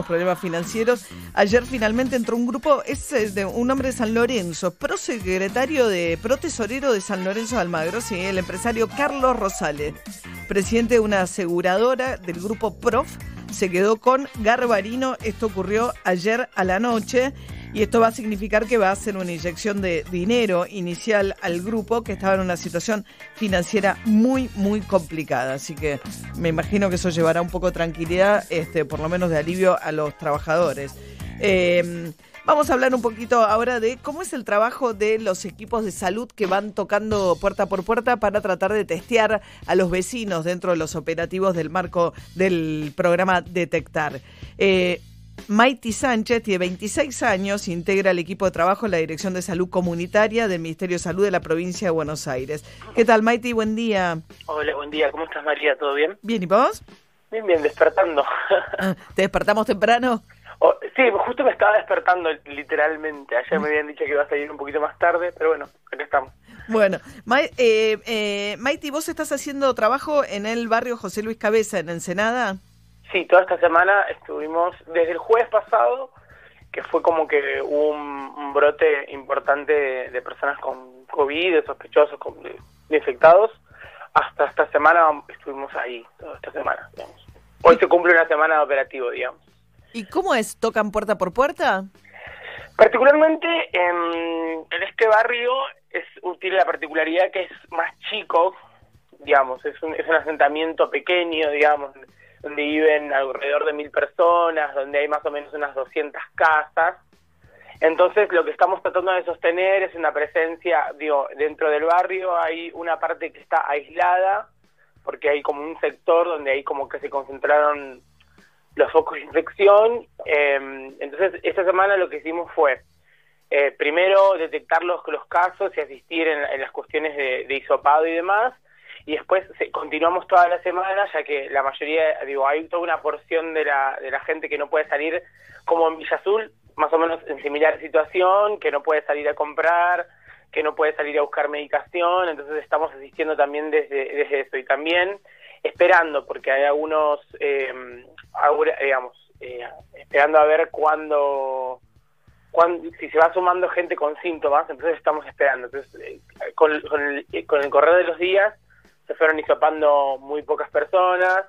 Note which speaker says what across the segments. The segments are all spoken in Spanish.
Speaker 1: problemas financieros. Ayer finalmente entró un grupo, es de un hombre de San Lorenzo, prosecretario de, protesorero de San Lorenzo de Almagro, sí, el empresario Carlos Rosales, presidente de una aseguradora del grupo Prof, se quedó con Garbarino. Esto ocurrió ayer a la noche y esto va a significar que va a ser una inyección de dinero inicial al grupo que estaba en una situación financiera muy, muy complicada. Así que me imagino que eso llevará un poco de tranquilidad, este, por lo menos de alivio a los trabajadores. Eh, Vamos a hablar un poquito ahora de cómo es el trabajo de los equipos de salud que van tocando puerta por puerta para tratar de testear a los vecinos dentro de los operativos del marco del programa Detectar. Eh, Maiti Sánchez tiene 26 años, integra el equipo de trabajo en la Dirección de Salud Comunitaria del Ministerio de Salud de la provincia de Buenos Aires. ¿Qué tal, Maiti? Buen día.
Speaker 2: Hola, buen día. ¿Cómo estás, María? ¿Todo bien?
Speaker 1: Bien, ¿y vos?
Speaker 2: Bien, bien, despertando.
Speaker 1: Ah, ¿Te despertamos temprano?
Speaker 2: Oh, sí, justo me estaba despertando literalmente. Ayer me habían dicho que iba a salir un poquito más tarde, pero bueno, aquí estamos.
Speaker 1: Bueno, eh, eh, Maiti, ¿vos estás haciendo trabajo en el barrio José Luis Cabeza, en Ensenada?
Speaker 2: Sí, toda esta semana estuvimos, desde el jueves pasado, que fue como que un, brote importante de, personas con COVID, de sospechosos, de, infectados, hasta esta semana estuvimos ahí, toda esta semana, digamos. Hoy se cumple una semana de operativo, digamos.
Speaker 1: ¿Y cómo es? ¿Tocan puerta por puerta?
Speaker 2: Particularmente en, este barrio es útil la particularidad que es más chico, digamos, es un, es un asentamiento pequeño, digamos, donde viven alrededor de mil personas, donde hay más o menos unas 200 casas. Entonces, lo que estamos tratando de sostener es una presencia, digo, dentro del barrio hay una parte que está aislada, porque hay como un sector donde hay como que se concentraron los focos de infección. Em, entonces, esta semana lo que hicimos fue, eh, primero, detectar los, los casos y asistir en, las cuestiones de, de, hisopado y demás, y después continuamos toda la semana, ya que la mayoría, digo, hay toda una porción de la, de la gente que no puede salir, como en Villa Azul, más o menos en similar situación, que no puede salir a comprar, que no puede salir a buscar medicación, entonces estamos asistiendo también desde, desde eso, y también esperando, porque hay algunos... Eh, digamos, eh, esperando a ver cuándo, cuándo, si se va sumando gente con síntomas, entonces estamos esperando. Entonces, eh, con, con, el, con el correr de los días se fueron hisopando muy pocas personas,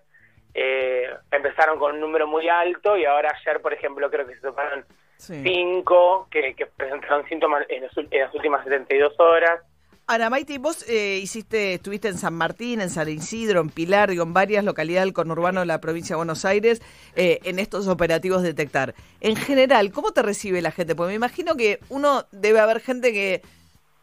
Speaker 2: eh, empezaron con un número muy alto y ahora ayer, por ejemplo, creo que se hisoparon cinco que, que presentaron síntomas en, en las últimas 72 horas.
Speaker 1: Ana Maite, vos eh, hiciste, estuviste en San Martín, en San Isidro, en Pilar, digo, en varias localidades del conurbano de la provincia de Buenos Aires, eh, en estos operativos detectar. En general, ¿cómo te recibe la gente? Porque me imagino que uno debe haber gente que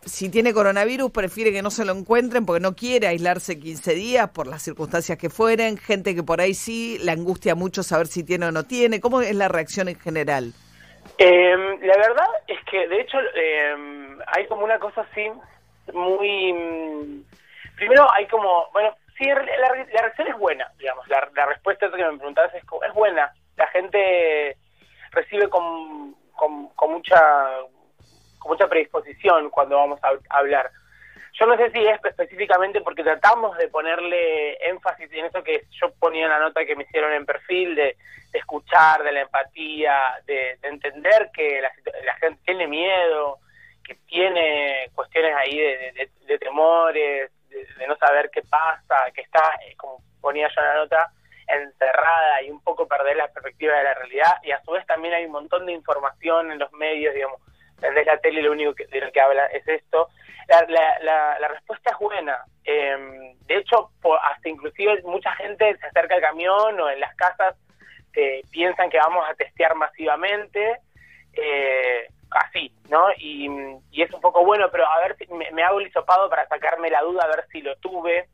Speaker 1: si tiene coronavirus prefiere que no se lo encuentren porque no quiere aislarse 15 días por las circunstancias que fueren, gente que por ahí sí le angustia mucho saber si tiene o no tiene. ¿Cómo es la reacción en general?
Speaker 2: Em, la verdad es que, de hecho, em, hay como una cosa así muy... Mm, primero hay como, bueno, sí, la, la reacción es buena, digamos, la, la respuesta que me preguntabas es, es buena. La gente recibe con, con, mucha con mucha predisposición cuando vamos a, hablar. Yo no sé si es específicamente porque tratamos de ponerle énfasis en eso que yo ponía en la nota que me hicieron en perfil, de, escuchar, de la empatía, de, entender que la, la, gente tiene miedo, que tiene cuestiones ahí de, temores, de, no saber qué pasa, que está, eh, como ponía yo en la nota, encerrada y un poco perder la perspectiva de la realidad y a su vez también hay un montón de información en los medios, digamos, desde la tele lo único que, de lo que habla es esto. La, la, respuesta es buena. Em, de hecho, hasta inclusive mucha gente se acerca al camión o en las casas eh, piensan que vamos a testear masivamente. Eh, así, ¿no? Y, es un poco bueno, pero a ver si me, hago el hisopado para sacarme la duda, a ver si lo tuve.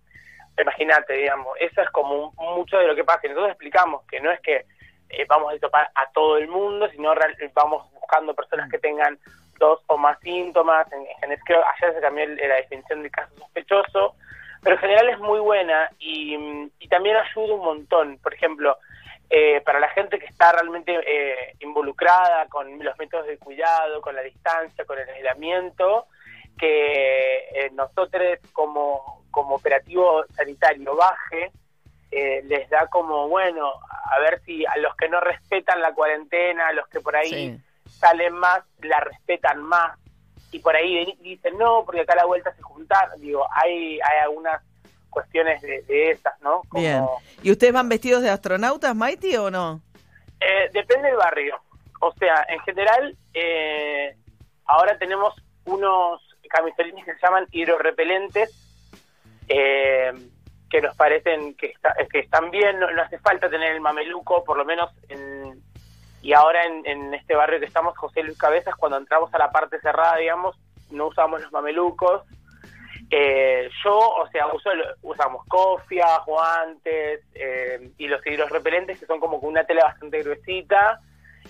Speaker 2: Imagínate, digamos, eso es como mucho de lo que pasa. Y nosotros explicamos que no es que eh, vamos a hisopar a todo el mundo, sino vamos buscando personas que tengan dos o más síntomas. En, en, creo ayer se cambió la definición de caso sospechoso, pero en general es muy buena y, y también ayuda un montón. Por ejemplo, eh, para la gente que está realmente eh, involucrada con los métodos de cuidado, con la distancia, con el aislamiento, que eh, nosotros como, como operativo sanitario baje eh, les da como, bueno, a ver si a los que no respetan la cuarentena, a los que por ahí salen más, la respetan más. Y por ahí dicen, no, porque acá a la vuelta se juntan. Digo, hay, hay algunas cuestiones de, esas, ¿no?
Speaker 1: Bien. ¿Y ustedes van vestidos de astronautas, Mighty, o no?
Speaker 2: Eh, depende del barrio. O sea, en general, eh, ahora tenemos unos camisolines que se llaman hidrorepelentes, eh, que nos parecen que, que están bien, no, hace falta tener el mameluco, por lo menos en, y ahora en, este barrio que estamos, José Luis Cabezas, cuando entramos a la parte cerrada, digamos, no usamos los mamelucos. Eh, yo, o sea, uso, usamos cofia, guantes eh, y los hidros repelentes que son como con una tela bastante gruesita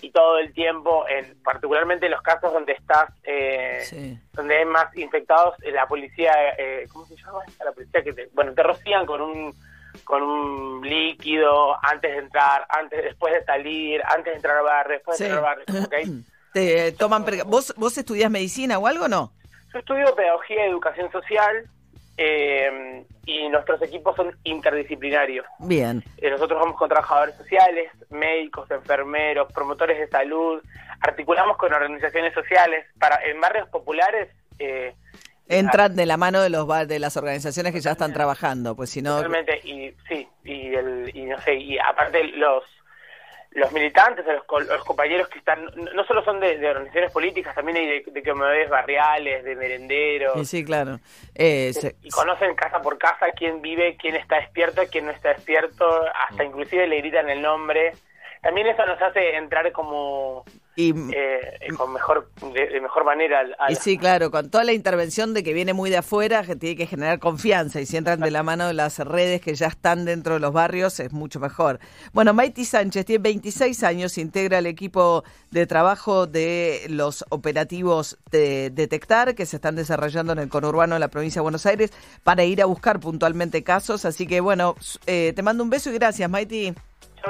Speaker 2: y todo el tiempo, en, particularmente en los casos donde estás, eh, donde hay más infectados, la policía, eh, ¿cómo se llama? La policía que te, bueno, te rocían con un con un líquido antes de entrar, antes después de salir, antes de entrar al barrio, después de entrar al barrio, ¿okay?
Speaker 1: Te toman, ¿Vos, ¿Vos estudias medicina o algo no?
Speaker 2: Yo estudio pedagogía y educación social eh, y nuestros equipos son interdisciplinarios.
Speaker 1: Bien.
Speaker 2: Eh, nosotros vamos con trabajadores sociales, médicos, enfermeros, promotores de salud, articulamos con organizaciones sociales. Para En barrios populares... Eh,
Speaker 1: Entran de la mano de los de las organizaciones que ya están trabajando, pues si no...
Speaker 2: Realmente, y sí, y, el, y no sé, y aparte los los militantes, los, los, compañeros que están, no solo son de, organizaciones políticas, también hay de, de ves barriales, de merenderos.
Speaker 1: Sí, claro.
Speaker 2: Eh, y conocen casa por casa quién vive, quién está despierto, quién no está despierto, hasta inclusive le gritan el nombre. También eso nos hace entrar como y eh, con mejor de, mejor manera
Speaker 1: y sí claro con toda la intervención de que viene muy de afuera que tiene que generar confianza y si entran de la mano de las redes que ya están dentro de los barrios es mucho mejor. Bueno Maiti Sánchez tiene 26 años integra el equipo de trabajo de los operativos de detectar que se están desarrollando en el conurbano de la provincia de Buenos Aires para ir a buscar puntualmente casos. Así que bueno eh, te mando un beso y gracias Maiti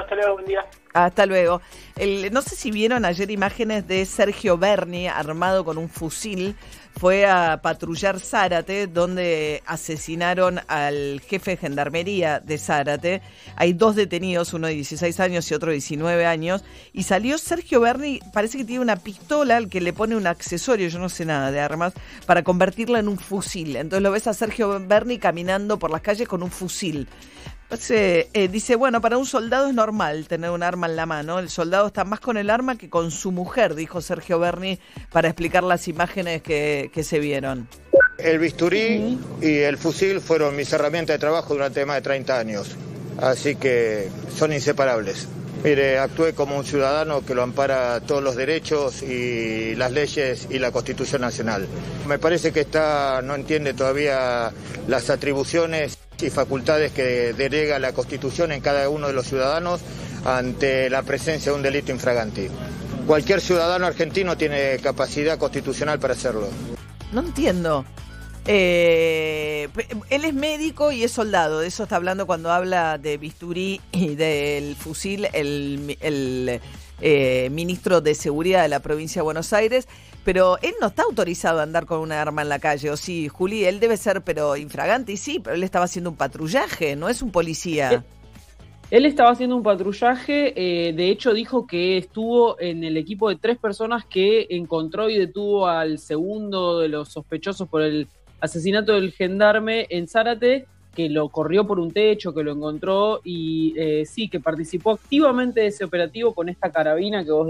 Speaker 2: hasta luego, buen día.
Speaker 1: Hasta luego. no sé si vieron ayer imágenes de Sergio Berni armado con un fusil. Fue a patrullar Zárate, donde asesinaron al jefe de gendarmería de Zárate. Hay dos detenidos, uno de 16 años y otro de 19 años. Y salió Sergio Berni, parece que tiene una pistola al que le pone un accesorio, yo no sé nada de armas, para convertirla en un fusil. Entonces lo ves a Sergio Berni caminando por las calles con un fusil. Eh, dice, bueno, para un soldado es normal tener un arma en la mano. El soldado está más con el arma que con su mujer, dijo Sergio Berni para explicar las imágenes que, se vieron.
Speaker 3: El bisturí y el fusil fueron mis herramientas de trabajo durante más de 30 años, así que son inseparables. Mire, actué como un ciudadano que lo ampara todos los derechos y las leyes y la Constitución Nacional. Me parece que está, no entiende todavía las atribuciones y facultades que delega la Constitución en cada uno de los ciudadanos ante la presencia de un delito infragante. Cualquier ciudadano argentino tiene capacidad constitucional para hacerlo.
Speaker 1: No entiendo. Eh, él es médico y es soldado, de eso está hablando cuando habla de bisturí y del fusil el, eh, ministro de Seguridad de la provincia de Buenos Aires, pero él no está autorizado a andar con una arma en la calle, o sí, Juli, él debe ser, pero infragante, y sí, pero él estaba haciendo un patrullaje, no es un policía.
Speaker 4: Él estaba haciendo un patrullaje, eh, de hecho dijo que estuvo en el equipo de tres personas que encontró y detuvo al segundo de los sospechosos por el asesinato del gendarme en Zárate, que lo corrió por un techo, que lo encontró y eh, sí, que participó activamente de ese operativo con esta carabina que vos